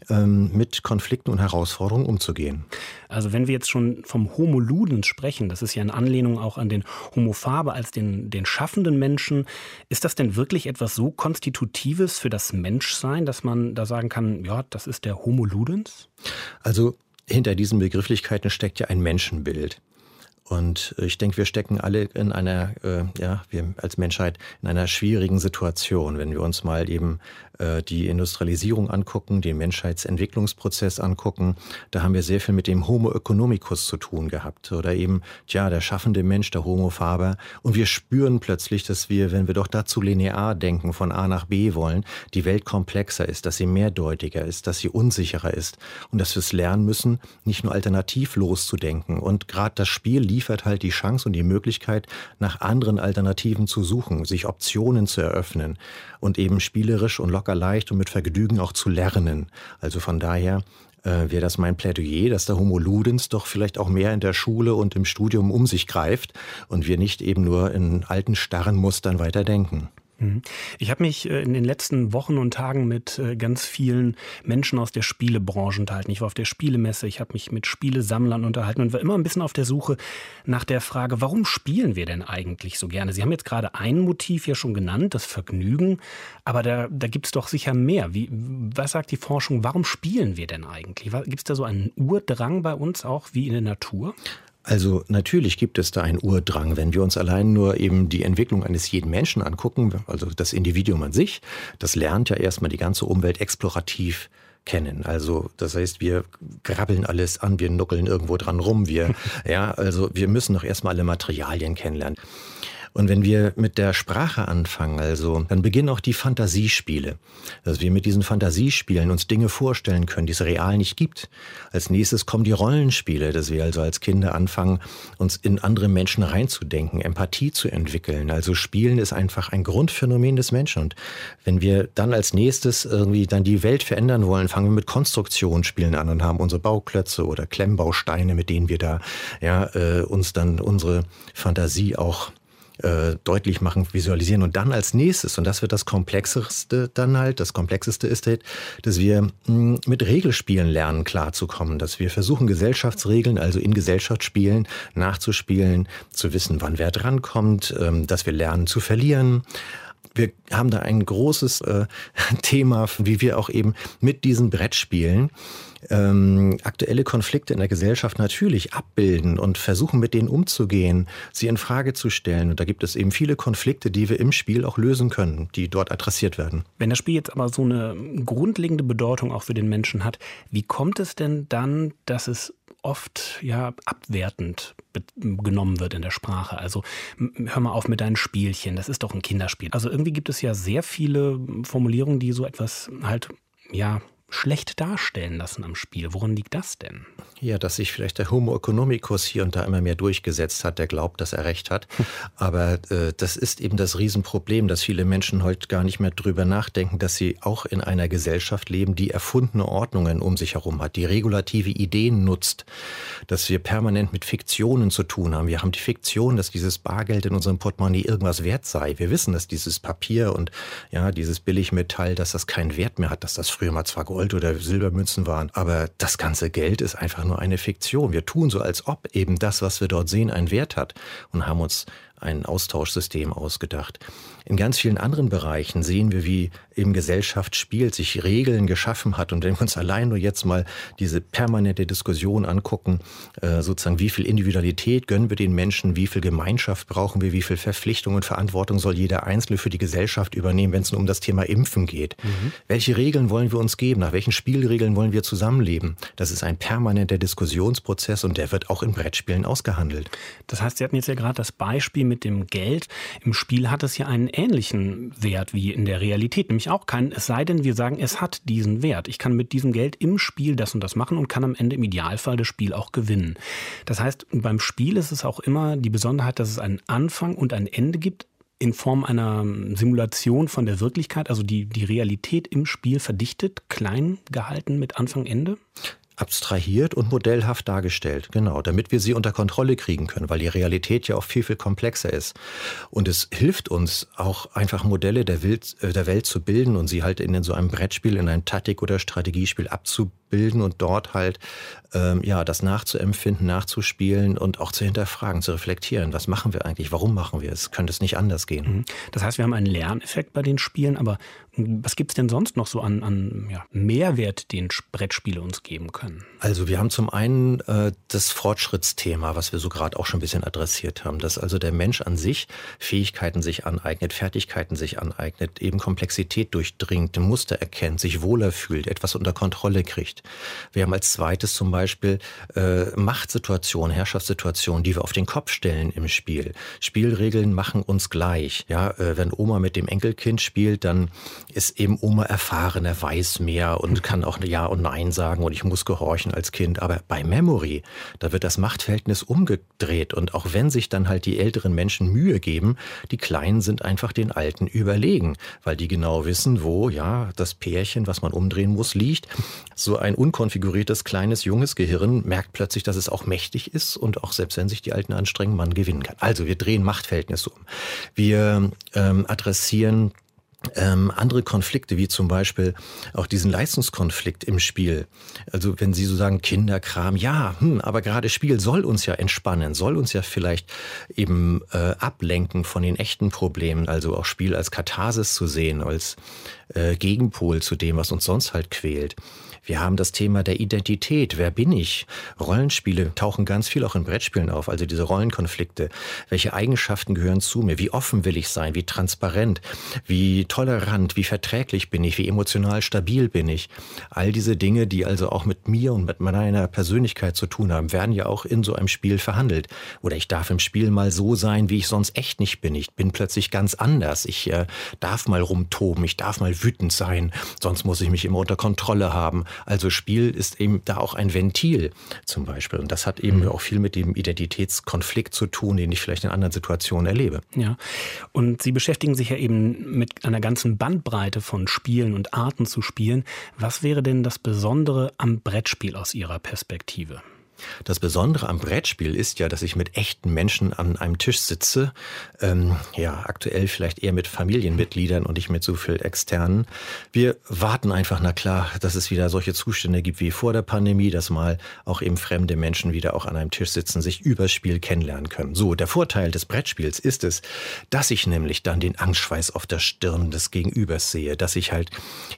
ähm, mit Konflikten und Herausforderungen umzugehen. Also wenn wir jetzt schon vom Homo Ludens sprechen, das ist ja eine Anlehnung auch an den Homo Faber als den, den schaffenden Menschen, ist das denn wirklich etwas so Konstitutives für das Menschsein, dass man da sagen kann, ja, das ist der Homo Ludens? Also hinter diesen Begrifflichkeiten steckt ja ein Menschenbild. Und ich denke, wir stecken alle in einer, äh, ja, wir als Menschheit in einer schwierigen Situation, wenn wir uns mal eben äh, die Industrialisierung angucken, den Menschheitsentwicklungsprozess angucken, da haben wir sehr viel mit dem Homo economicus zu tun gehabt oder eben, tja, der schaffende Mensch, der Homo faber. Und wir spüren plötzlich, dass wir, wenn wir doch dazu linear denken, von A nach B wollen, die Welt komplexer ist, dass sie mehrdeutiger ist, dass sie unsicherer ist und dass wir es lernen müssen, nicht nur alternativlos zu denken. Und gerade das Spiel liefert halt die Chance und die Möglichkeit, nach anderen Alternativen zu suchen, sich Optionen zu eröffnen und eben spielerisch und locker leicht und mit Vergnügen auch zu lernen. Also von daher äh, wäre das mein Plädoyer, dass der Homo Ludens doch vielleicht auch mehr in der Schule und im Studium um sich greift und wir nicht eben nur in alten starren Mustern weiterdenken. Mhm. Ich habe mich äh, in den letzten Wochen und Tagen mit äh, ganz vielen Menschen aus der Spielebranche unterhalten. Ich war auf der Spielemesse, ich habe mich mit Spielesammlern unterhalten und war immer ein bisschen auf der Suche nach der Frage, warum spielen wir denn eigentlich so gerne? Sie haben jetzt gerade ein Motiv ja schon genannt, das Vergnügen, aber da, da gibt es doch sicher mehr. Wie, was sagt die Forschung, warum spielen wir denn eigentlich? Gibt es da so einen Urdrang bei uns auch wie in der Natur? Also natürlich gibt es da einen Urdrang, wenn wir uns allein nur eben die Entwicklung eines jeden Menschen angucken, also das Individuum an sich, das lernt ja erstmal die ganze Umwelt explorativ kennen. Also das heißt, wir grabbeln alles an, wir nuckeln irgendwo dran rum, wir ja, also wir müssen doch erstmal alle Materialien kennenlernen. Und wenn wir mit der Sprache anfangen, also, dann beginnen auch die Fantasiespiele. Dass wir mit diesen Fantasiespielen uns Dinge vorstellen können, die es real nicht gibt. Als nächstes kommen die Rollenspiele, dass wir also als Kinder anfangen, uns in andere Menschen reinzudenken, Empathie zu entwickeln. Also Spielen ist einfach ein Grundphänomen des Menschen. Und wenn wir dann als nächstes irgendwie dann die Welt verändern wollen, fangen wir mit Konstruktionsspielen an und haben unsere Bauklötze oder Klemmbausteine, mit denen wir da ja, äh, uns dann unsere Fantasie auch äh, deutlich machen, visualisieren. Und dann als nächstes, und das wird das Komplexeste dann halt, das Komplexeste ist halt, dass wir hm, mit Regelspielen lernen, klarzukommen, dass wir versuchen, Gesellschaftsregeln, also in Gesellschaftsspielen nachzuspielen, zu wissen, wann wer drankommt, ähm, dass wir lernen zu verlieren, wir haben da ein großes äh, Thema, wie wir auch eben mit diesen Brettspielen ähm, aktuelle Konflikte in der Gesellschaft natürlich abbilden und versuchen, mit denen umzugehen, sie in Frage zu stellen. Und da gibt es eben viele Konflikte, die wir im Spiel auch lösen können, die dort adressiert werden. Wenn das Spiel jetzt aber so eine grundlegende Bedeutung auch für den Menschen hat, wie kommt es denn dann, dass es oft ja abwertend genommen wird in der Sprache. Also hör mal auf mit deinen Spielchen, das ist doch ein Kinderspiel. Also irgendwie gibt es ja sehr viele Formulierungen, die so etwas halt ja schlecht darstellen lassen am Spiel. Woran liegt das denn? Ja, dass sich vielleicht der Homo economicus hier und da immer mehr durchgesetzt hat, der glaubt, dass er recht hat. Aber äh, das ist eben das Riesenproblem, dass viele Menschen heute gar nicht mehr drüber nachdenken, dass sie auch in einer Gesellschaft leben, die erfundene Ordnungen um sich herum hat, die regulative Ideen nutzt, dass wir permanent mit Fiktionen zu tun haben. Wir haben die Fiktion, dass dieses Bargeld in unserem Portemonnaie irgendwas wert sei. Wir wissen, dass dieses Papier und ja, dieses Billigmetall, dass das keinen Wert mehr hat, dass das früher mal zwar Gold Gold- oder Silbermünzen waren. Aber das ganze Geld ist einfach nur eine Fiktion. Wir tun so, als ob eben das, was wir dort sehen, einen Wert hat und haben uns ein Austauschsystem ausgedacht. In ganz vielen anderen Bereichen sehen wir, wie eben Gesellschaft spielt, sich Regeln geschaffen hat. Und wenn wir uns allein nur jetzt mal diese permanente Diskussion angucken, äh, sozusagen, wie viel Individualität gönnen wir den Menschen, wie viel Gemeinschaft brauchen wir, wie viel Verpflichtung und Verantwortung soll jeder Einzelne für die Gesellschaft übernehmen, wenn es nur um das Thema Impfen geht. Mhm. Welche Regeln wollen wir uns geben? Nach welchen Spielregeln wollen wir zusammenleben? Das ist ein permanenter Diskussionsprozess und der wird auch in Brettspielen ausgehandelt. Das heißt, Sie hatten jetzt ja gerade das Beispiel mit dem Geld. Im Spiel hat es ja einen ähnlichen Wert wie in der Realität, nämlich auch keinen, es sei denn, wir sagen, es hat diesen Wert. Ich kann mit diesem Geld im Spiel das und das machen und kann am Ende im Idealfall das Spiel auch gewinnen. Das heißt, beim Spiel ist es auch immer die Besonderheit, dass es einen Anfang und ein Ende gibt, in Form einer Simulation von der Wirklichkeit, also die, die Realität im Spiel verdichtet, klein gehalten mit Anfang, Ende? Abstrahiert und modellhaft dargestellt, genau, damit wir sie unter Kontrolle kriegen können, weil die Realität ja auch viel, viel komplexer ist. Und es hilft uns auch einfach Modelle der Welt, äh, der Welt zu bilden und sie halt in so einem Brettspiel, in einem Taktik- oder Strategiespiel abzubilden und dort halt ähm, ja das nachzuempfinden, nachzuspielen und auch zu hinterfragen, zu reflektieren. Was machen wir eigentlich? Warum machen wir es? Könnte es nicht anders gehen? Mhm. Das heißt, wir haben einen Lerneffekt bei den Spielen, aber was gibt es denn sonst noch so an, an ja, Mehrwert, den Brettspiele uns geben können? Also wir haben zum einen äh, das Fortschrittsthema, was wir so gerade auch schon ein bisschen adressiert haben, dass also der Mensch an sich Fähigkeiten sich aneignet, Fertigkeiten sich aneignet, eben Komplexität durchdringt, Muster erkennt, sich wohler fühlt, etwas unter Kontrolle kriegt. Wir haben als zweites zum Beispiel äh, Machtsituationen, Herrschaftssituationen, die wir auf den Kopf stellen im Spiel. Spielregeln machen uns gleich. Ja, äh, wenn Oma mit dem Enkelkind spielt, dann ist eben Oma erfahren, er weiß mehr und kann auch Ja und Nein sagen und ich muss gehorchen als Kind. Aber bei Memory, da wird das Machtverhältnis umgedreht und auch wenn sich dann halt die älteren Menschen Mühe geben, die Kleinen sind einfach den Alten überlegen, weil die genau wissen, wo ja das Pärchen, was man umdrehen muss, liegt. So ein unkonfiguriertes kleines junges Gehirn merkt plötzlich, dass es auch mächtig ist und auch selbst wenn sich die Alten anstrengen, man gewinnen kann. Also wir drehen Machtverhältnisse um. Wir ähm, adressieren ähm, andere Konflikte, wie zum Beispiel auch diesen Leistungskonflikt im Spiel. Also wenn Sie so sagen, Kinderkram, ja, hm, aber gerade Spiel soll uns ja entspannen, soll uns ja vielleicht eben äh, ablenken von den echten Problemen, also auch Spiel als Katharsis zu sehen, als äh, Gegenpol zu dem, was uns sonst halt quält. Wir haben das Thema der Identität. Wer bin ich? Rollenspiele tauchen ganz viel auch in Brettspielen auf, also diese Rollenkonflikte. Welche Eigenschaften gehören zu mir? Wie offen will ich sein? Wie transparent? Wie tolerant? Wie verträglich bin ich? Wie emotional stabil bin ich? All diese Dinge, die also auch mit mir und mit meiner Persönlichkeit zu tun haben, werden ja auch in so einem Spiel verhandelt. Oder ich darf im Spiel mal so sein, wie ich sonst echt nicht bin. Ich bin plötzlich ganz anders. Ich äh, darf mal rumtoben. Ich darf mal wütend sein. Sonst muss ich mich immer unter Kontrolle haben. Also Spiel ist eben da auch ein Ventil zum Beispiel. Und das hat eben mhm. auch viel mit dem Identitätskonflikt zu tun, den ich vielleicht in anderen Situationen erlebe. Ja. Und Sie beschäftigen sich ja eben mit einer ganzen Bandbreite von Spielen und Arten zu spielen. Was wäre denn das Besondere am Brettspiel aus Ihrer Perspektive? Das Besondere am Brettspiel ist ja, dass ich mit echten Menschen an einem Tisch sitze. Ähm, ja, aktuell vielleicht eher mit Familienmitgliedern und nicht mit so viel externen. Wir warten einfach, na klar, dass es wieder solche Zustände gibt wie vor der Pandemie, dass mal auch eben fremde Menschen wieder auch an einem Tisch sitzen, sich übers Spiel kennenlernen können. So, der Vorteil des Brettspiels ist es, dass ich nämlich dann den Angstschweiß auf der Stirn des Gegenübers sehe, dass ich halt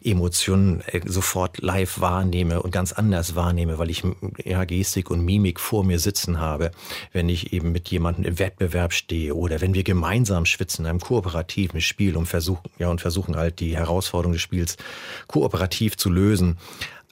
Emotionen äh, sofort live wahrnehme und ganz anders wahrnehme, weil ich ja Gestik und Mimik vor mir sitzen habe, wenn ich eben mit jemandem im Wettbewerb stehe oder wenn wir gemeinsam schwitzen in einem kooperativen Spiel und versuchen, ja, und versuchen halt die Herausforderung des Spiels kooperativ zu lösen.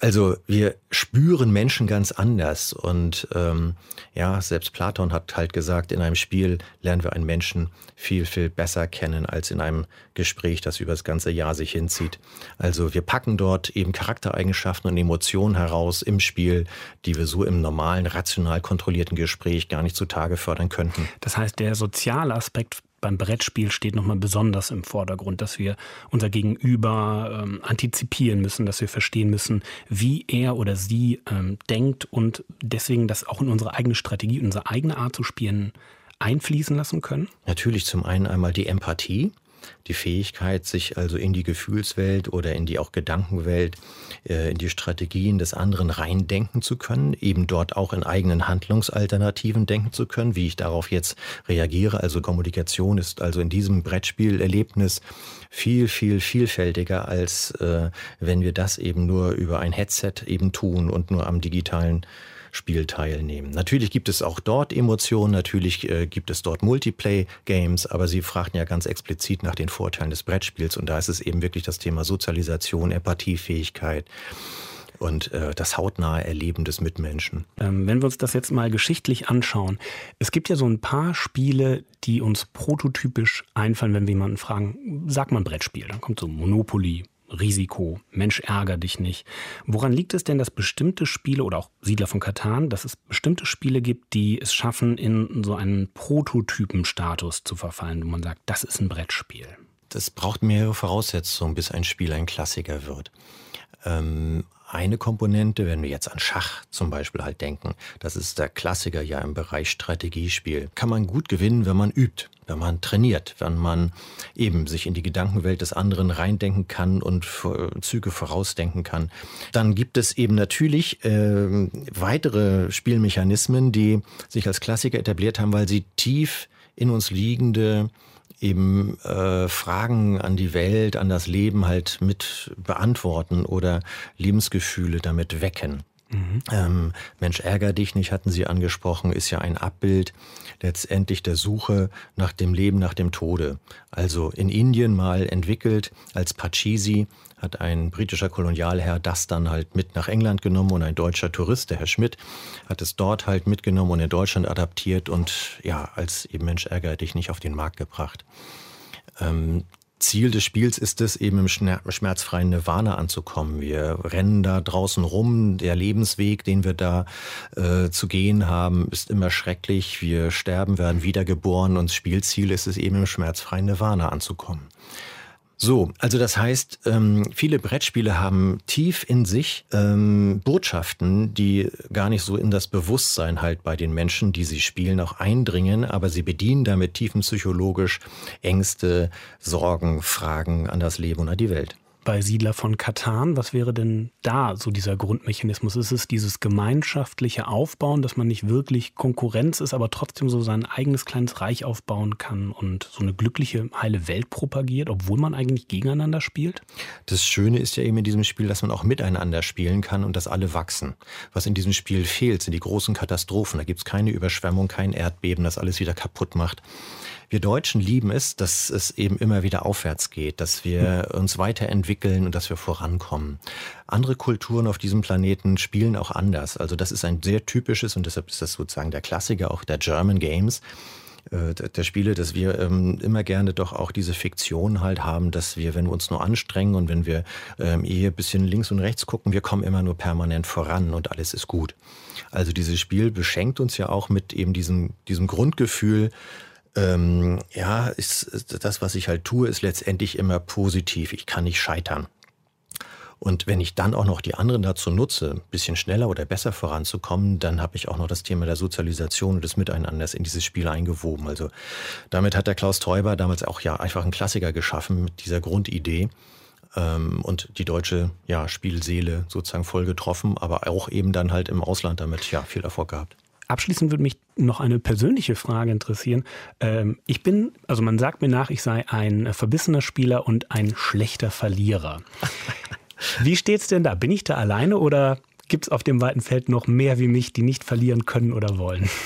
Also wir spüren Menschen ganz anders und ähm, ja, selbst Platon hat halt gesagt, in einem Spiel lernen wir einen Menschen viel, viel besser kennen als in einem Gespräch, das über das ganze Jahr sich hinzieht. Also wir packen dort eben Charaktereigenschaften und Emotionen heraus im Spiel, die wir so im normalen, rational kontrollierten Gespräch gar nicht zutage fördern könnten. Das heißt, der soziale Aspekt beim Brettspiel steht nochmal besonders im Vordergrund, dass wir unser Gegenüber ähm, antizipieren müssen, dass wir verstehen müssen, wie er oder sie ähm, denkt und deswegen das auch in unsere eigene Strategie, unsere eigene Art zu spielen einfließen lassen können? Natürlich zum einen einmal die Empathie die Fähigkeit, sich also in die Gefühlswelt oder in die auch Gedankenwelt, äh, in die Strategien des anderen reindenken zu können, eben dort auch in eigenen Handlungsalternativen denken zu können, wie ich darauf jetzt reagiere. Also Kommunikation ist also in diesem Brettspielerlebnis viel, viel vielfältiger, als äh, wenn wir das eben nur über ein Headset eben tun und nur am digitalen Spiel teilnehmen. Natürlich gibt es auch dort Emotionen, natürlich äh, gibt es dort Multiplay-Games, aber Sie fragten ja ganz explizit nach den Vorteilen des Brettspiels und da ist es eben wirklich das Thema Sozialisation, Empathiefähigkeit und äh, das hautnahe Erleben des Mitmenschen. Ähm, wenn wir uns das jetzt mal geschichtlich anschauen, es gibt ja so ein paar Spiele, die uns prototypisch einfallen, wenn wir jemanden fragen, sag mal ein Brettspiel, dann kommt so Monopoly, Risiko, Mensch ärger dich nicht. Woran liegt es denn, dass bestimmte Spiele oder auch Siedler von Katan, dass es bestimmte Spiele gibt, die es schaffen, in so einen Prototypenstatus zu verfallen, wo man sagt, das ist ein Brettspiel? Das braucht mehrere Voraussetzungen, bis ein Spiel ein Klassiker wird. Ähm, eine Komponente, wenn wir jetzt an Schach zum Beispiel halt denken, das ist der Klassiker ja im Bereich Strategiespiel, kann man gut gewinnen, wenn man übt, wenn man trainiert, wenn man eben sich in die Gedankenwelt des anderen reindenken kann und Züge vorausdenken kann. Dann gibt es eben natürlich äh, weitere Spielmechanismen, die sich als Klassiker etabliert haben, weil sie tief in uns liegende eben äh, Fragen an die Welt, an das Leben halt mit beantworten oder Lebensgefühle damit wecken. Mhm. Ähm, Mensch, ärger dich nicht, hatten Sie angesprochen, ist ja ein Abbild letztendlich der Suche nach dem Leben nach dem Tode. Also in Indien mal entwickelt als Pachisi, hat ein britischer Kolonialherr das dann halt mit nach England genommen und ein deutscher Tourist, der Herr Schmidt, hat es dort halt mitgenommen und in Deutschland adaptiert und ja, als eben Mensch ärger dich nicht auf den Markt gebracht. Ähm, Ziel des Spiels ist es, eben im schmerzfreien Nirvana anzukommen. Wir rennen da draußen rum. Der Lebensweg, den wir da äh, zu gehen haben, ist immer schrecklich. Wir sterben, werden wiedergeboren und Spielziel ist es eben im schmerzfreien Nirvana anzukommen. So, also das heißt, ähm, viele Brettspiele haben tief in sich ähm, Botschaften, die gar nicht so in das Bewusstsein halt bei den Menschen, die sie spielen, auch eindringen, aber sie bedienen damit tiefenpsychologisch Ängste, Sorgen, Fragen an das Leben und an die Welt bei Siedler von Katan? Was wäre denn da so dieser Grundmechanismus? Ist es dieses gemeinschaftliche Aufbauen, dass man nicht wirklich Konkurrenz ist, aber trotzdem so sein eigenes kleines Reich aufbauen kann und so eine glückliche, heile Welt propagiert, obwohl man eigentlich gegeneinander spielt? Das Schöne ist ja eben in diesem Spiel, dass man auch miteinander spielen kann und dass alle wachsen. Was in diesem Spiel fehlt, sind die großen Katastrophen. Da gibt es keine Überschwemmung, kein Erdbeben, das alles wieder kaputt macht. Wir Deutschen lieben es, dass es eben immer wieder aufwärts geht, dass wir uns weiterentwickeln und dass wir vorankommen. Andere Kulturen auf diesem Planeten spielen auch anders. Also das ist ein sehr typisches und deshalb ist das sozusagen der Klassiker auch der German Games äh, der Spiele, dass wir ähm, immer gerne doch auch diese Fiktion halt haben, dass wir, wenn wir uns nur anstrengen und wenn wir ähm, eher ein bisschen links und rechts gucken, wir kommen immer nur permanent voran und alles ist gut. Also dieses Spiel beschenkt uns ja auch mit eben diesem, diesem Grundgefühl, ähm, ja, ist, das, was ich halt tue, ist letztendlich immer positiv. Ich kann nicht scheitern. Und wenn ich dann auch noch die anderen dazu nutze, ein bisschen schneller oder besser voranzukommen, dann habe ich auch noch das Thema der Sozialisation und des Miteinanders in dieses Spiel eingewoben. Also damit hat der Klaus Teuber damals auch ja einfach einen Klassiker geschaffen mit dieser Grundidee ähm, und die deutsche ja, Spielseele sozusagen voll getroffen, aber auch eben dann halt im Ausland damit ja viel Erfolg gehabt. Abschließend würde mich noch eine persönliche Frage interessieren. Ähm, ich bin, also man sagt mir nach, ich sei ein verbissener Spieler und ein schlechter Verlierer. Wie steht's denn da? Bin ich da alleine oder gibt es auf dem weiten Feld noch mehr wie mich, die nicht verlieren können oder wollen?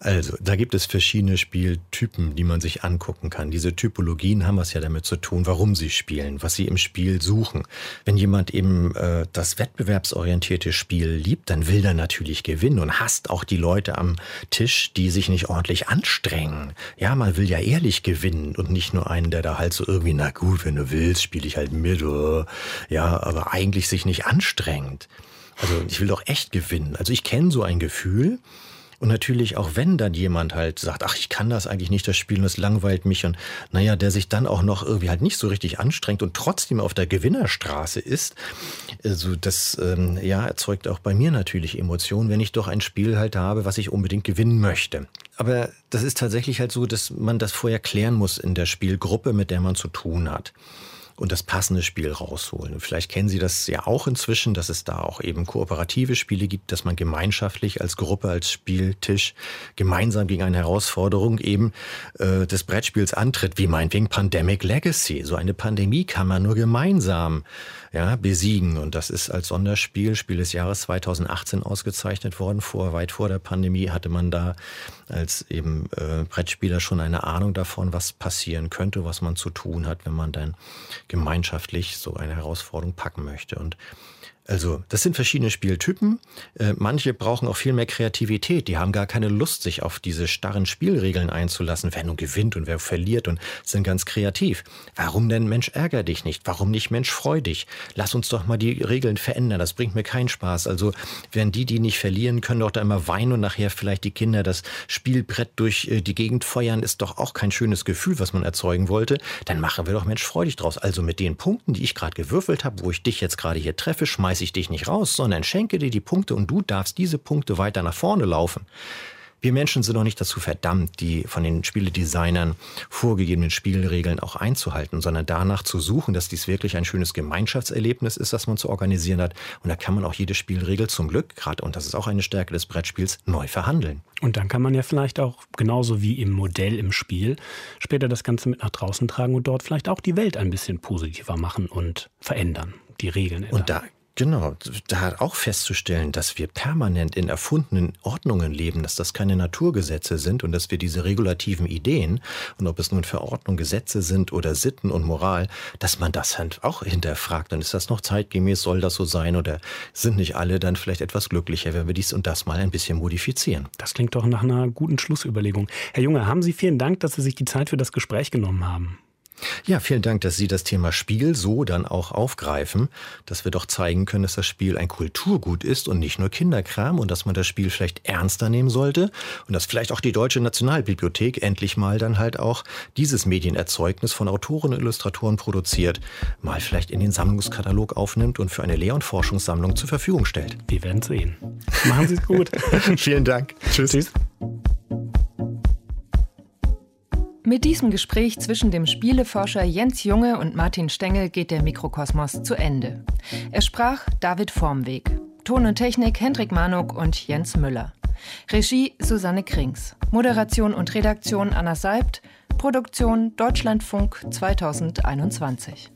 Also, da gibt es verschiedene Spieltypen, die man sich angucken kann. Diese Typologien haben was ja damit zu tun, warum sie spielen, was sie im Spiel suchen. Wenn jemand eben äh, das wettbewerbsorientierte Spiel liebt, dann will er natürlich gewinnen und hasst auch die Leute am Tisch, die sich nicht ordentlich anstrengen. Ja, man will ja ehrlich gewinnen und nicht nur einen, der da halt so irgendwie, na gut, wenn du willst, spiele ich halt mit. Oder, ja, aber eigentlich sich nicht anstrengt. Also ich will doch echt gewinnen. Also ich kenne so ein Gefühl. Und natürlich auch wenn dann jemand halt sagt, ach, ich kann das eigentlich nicht, das Spielen, das langweilt mich und naja, der sich dann auch noch irgendwie halt nicht so richtig anstrengt und trotzdem auf der Gewinnerstraße ist, also das ähm, ja erzeugt auch bei mir natürlich Emotionen, wenn ich doch ein Spiel halt habe, was ich unbedingt gewinnen möchte. Aber das ist tatsächlich halt so, dass man das vorher klären muss in der Spielgruppe, mit der man zu tun hat und das passende Spiel rausholen. Und vielleicht kennen Sie das ja auch inzwischen, dass es da auch eben kooperative Spiele gibt, dass man gemeinschaftlich als Gruppe, als Spieltisch gemeinsam gegen eine Herausforderung eben äh, des Brettspiels antritt, wie meinetwegen Pandemic Legacy. So eine Pandemie kann man nur gemeinsam ja, besiegen. Und das ist als Sonderspiel, Spiel des Jahres 2018 ausgezeichnet worden. Vor, weit vor der Pandemie hatte man da als eben äh, Brettspieler schon eine Ahnung davon, was passieren könnte, was man zu tun hat, wenn man dann gemeinschaftlich so eine Herausforderung packen möchte. Und also, das sind verschiedene Spieltypen. Äh, manche brauchen auch viel mehr Kreativität. Die haben gar keine Lust, sich auf diese starren Spielregeln einzulassen. Wer nun gewinnt und wer verliert und sind ganz kreativ. Warum denn Mensch ärger dich nicht? Warum nicht Mensch freu dich? Lass uns doch mal die Regeln verändern. Das bringt mir keinen Spaß. Also, während die, die nicht verlieren, können doch da immer weinen und nachher vielleicht die Kinder das Spielbrett durch äh, die Gegend feuern, ist doch auch kein schönes Gefühl, was man erzeugen wollte. Dann machen wir doch Mensch freudig draus. Also mit den Punkten, die ich gerade gewürfelt habe, wo ich dich jetzt gerade hier treffe, schmeiß ich dich nicht raus, sondern schenke dir die Punkte und du darfst diese Punkte weiter nach vorne laufen. Wir Menschen sind noch nicht dazu verdammt, die von den Spieledesignern vorgegebenen Spielregeln auch einzuhalten, sondern danach zu suchen, dass dies wirklich ein schönes Gemeinschaftserlebnis ist, das man zu organisieren hat. Und da kann man auch jede Spielregel zum Glück, gerade, und das ist auch eine Stärke des Brettspiels, neu verhandeln. Und dann kann man ja vielleicht auch genauso wie im Modell im Spiel später das Ganze mit nach draußen tragen und dort vielleicht auch die Welt ein bisschen positiver machen und verändern, die Regeln ändern. Und da Genau, da auch festzustellen, dass wir permanent in erfundenen Ordnungen leben, dass das keine Naturgesetze sind und dass wir diese regulativen Ideen, und ob es nun Verordnungen, Gesetze sind oder Sitten und Moral, dass man das halt auch hinterfragt. Dann ist das noch zeitgemäß, soll das so sein oder sind nicht alle dann vielleicht etwas glücklicher, wenn wir dies und das mal ein bisschen modifizieren. Das klingt doch nach einer guten Schlussüberlegung. Herr Junge, haben Sie vielen Dank, dass Sie sich die Zeit für das Gespräch genommen haben. Ja, vielen Dank, dass Sie das Thema Spiel so dann auch aufgreifen, dass wir doch zeigen können, dass das Spiel ein Kulturgut ist und nicht nur Kinderkram und dass man das Spiel vielleicht ernster nehmen sollte und dass vielleicht auch die Deutsche Nationalbibliothek endlich mal dann halt auch dieses Medienerzeugnis von Autoren und Illustratoren produziert, mal vielleicht in den Sammlungskatalog aufnimmt und für eine Lehr- und Forschungssammlung zur Verfügung stellt. Wir werden sehen. Machen Sie es gut. vielen Dank. Tschüss. Tschüss. Mit diesem Gespräch zwischen dem Spieleforscher Jens Junge und Martin Stengel geht der Mikrokosmos zu Ende. Er sprach David Formweg. Ton und Technik Hendrik Manuk und Jens Müller. Regie Susanne Krings. Moderation und Redaktion Anna Seibt. Produktion Deutschlandfunk 2021.